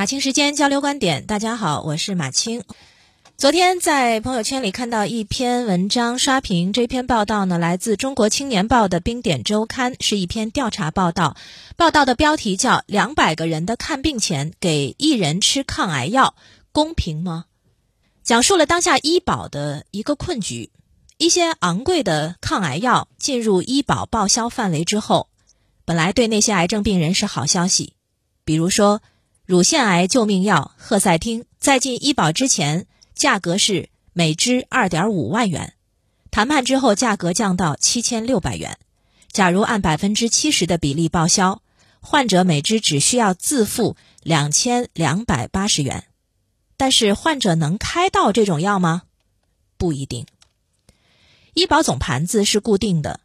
马青时间交流观点，大家好，我是马青。昨天在朋友圈里看到一篇文章刷屏，这篇报道呢来自《中国青年报》的冰点周刊，是一篇调查报道。报道的标题叫《两百个人的看病钱给一人吃抗癌药，公平吗？》讲述了当下医保的一个困局。一些昂贵的抗癌药进入医保报销范围之后，本来对那些癌症病人是好消息，比如说乳腺癌救命药赫赛汀，在进医保之前。价格是每支二点五万元，谈判之后价格降到七千六百元。假如按百分之七十的比例报销，患者每支只需要自付两千两百八十元。但是患者能开到这种药吗？不一定。医保总盘子是固定的，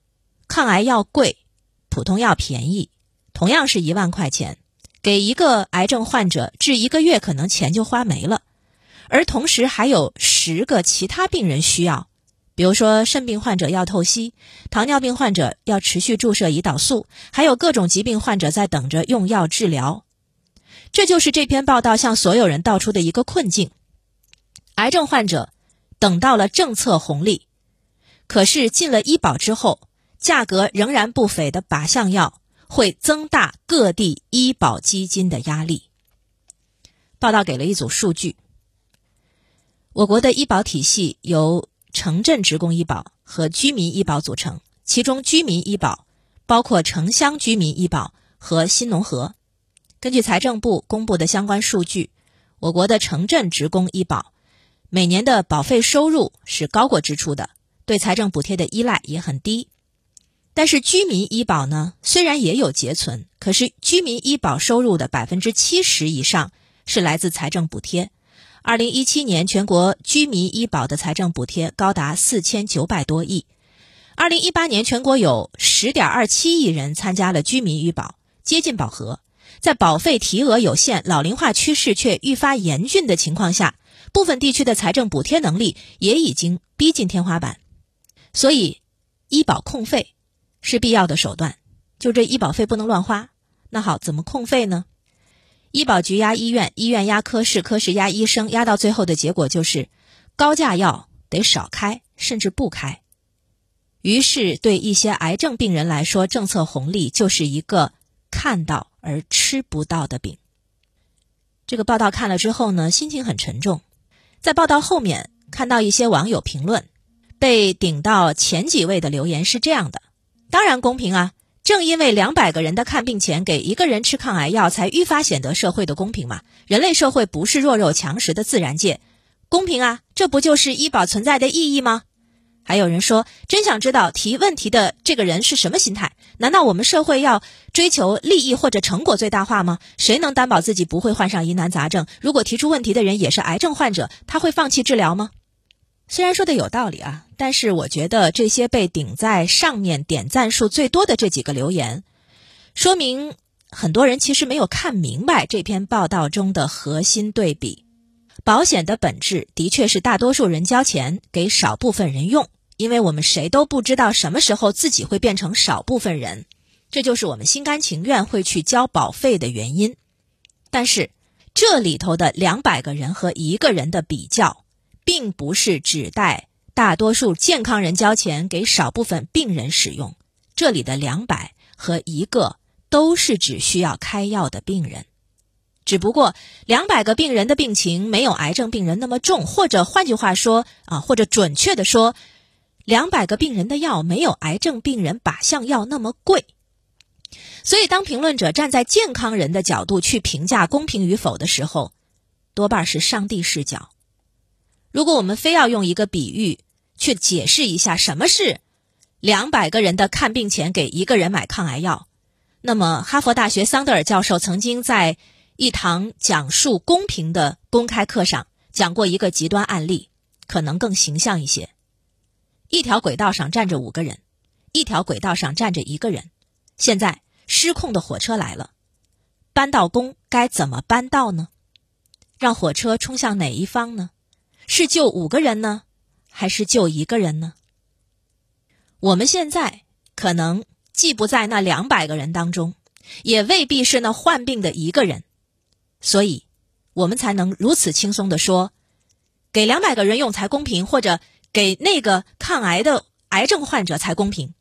抗癌药贵，普通药便宜，同样是一万块钱，给一个癌症患者治一个月，可能钱就花没了。而同时还有十个其他病人需要，比如说肾病患者要透析，糖尿病患者要持续注射胰岛素，还有各种疾病患者在等着用药治疗。这就是这篇报道向所有人道出的一个困境：癌症患者等到了政策红利，可是进了医保之后，价格仍然不菲的靶向药会增大各地医保基金的压力。报道给了一组数据。我国的医保体系由城镇职工医保和居民医保组成，其中居民医保包括城乡居民医保和新农合。根据财政部公布的相关数据，我国的城镇职工医保每年的保费收入是高过支出的，对财政补贴的依赖也很低。但是居民医保呢，虽然也有结存，可是居民医保收入的百分之七十以上是来自财政补贴。二零一七年，全国居民医保的财政补贴高达四千九百多亿。二零一八年，全国有十点二七亿人参加了居民医保，接近饱和。在保费提额有限、老龄化趋势却愈发严峻的情况下，部分地区的财政补贴能力也已经逼近天花板。所以，医保控费是必要的手段。就这医保费不能乱花。那好，怎么控费呢？医保局压医院，医院压科室，科室压医生，压到最后的结果就是，高价药得少开，甚至不开。于是，对一些癌症病人来说，政策红利就是一个看到而吃不到的饼。这个报道看了之后呢，心情很沉重。在报道后面看到一些网友评论，被顶到前几位的留言是这样的：当然公平啊。正因为两百个人的看病钱给一个人吃抗癌药，才愈发显得社会的公平嘛。人类社会不是弱肉强食的自然界，公平啊，这不就是医保存在的意义吗？还有人说，真想知道提问题的这个人是什么心态？难道我们社会要追求利益或者成果最大化吗？谁能担保自己不会患上疑难杂症？如果提出问题的人也是癌症患者，他会放弃治疗吗？虽然说的有道理啊，但是我觉得这些被顶在上面点赞数最多的这几个留言，说明很多人其实没有看明白这篇报道中的核心对比。保险的本质的确是大多数人交钱给少部分人用，因为我们谁都不知道什么时候自己会变成少部分人，这就是我们心甘情愿会去交保费的原因。但是这里头的两百个人和一个人的比较。并不是指代大多数健康人交钱给少部分病人使用，这里的两百和一个都是指需要开药的病人，只不过两百个病人的病情没有癌症病人那么重，或者换句话说啊，或者准确的说，两百个病人的药没有癌症病人靶向药那么贵。所以，当评论者站在健康人的角度去评价公平与否的时候，多半是上帝视角。如果我们非要用一个比喻去解释一下什么是两百个人的看病钱给一个人买抗癌药，那么哈佛大学桑德尔教授曾经在一堂讲述公平的公开课上讲过一个极端案例，可能更形象一些。一条轨道上站着五个人，一条轨道上站着一个人。现在失控的火车来了，扳道工该怎么扳道呢？让火车冲向哪一方呢？是救五个人呢，还是救一个人呢？我们现在可能既不在那两百个人当中，也未必是那患病的一个人，所以我们才能如此轻松的说，给两百个人用才公平，或者给那个抗癌的癌症患者才公平。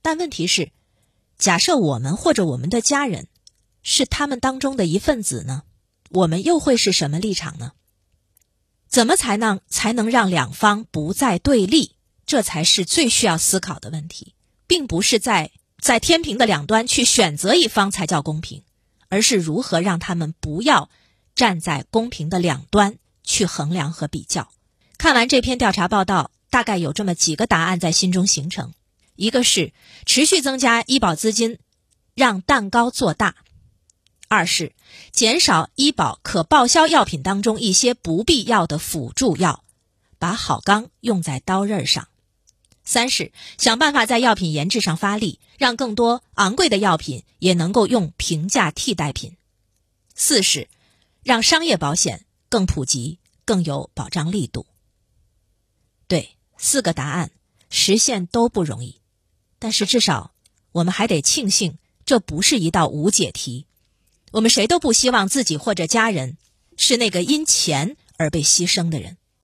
但问题是，假设我们或者我们的家人是他们当中的一份子呢？我们又会是什么立场呢？怎么才能才能让两方不再对立？这才是最需要思考的问题，并不是在在天平的两端去选择一方才叫公平，而是如何让他们不要站在公平的两端去衡量和比较。看完这篇调查报道，大概有这么几个答案在心中形成：一个是持续增加医保资金，让蛋糕做大；二是减少医保可报销药品当中一些不必要的辅助药，把好钢用在刀刃上。三是想办法在药品研制上发力，让更多昂贵的药品也能够用平价替代品。四是让商业保险更普及，更有保障力度。对，四个答案实现都不容易，但是至少我们还得庆幸，这不是一道无解题。我们谁都不希望自己或者家人是那个因钱而被牺牲的人。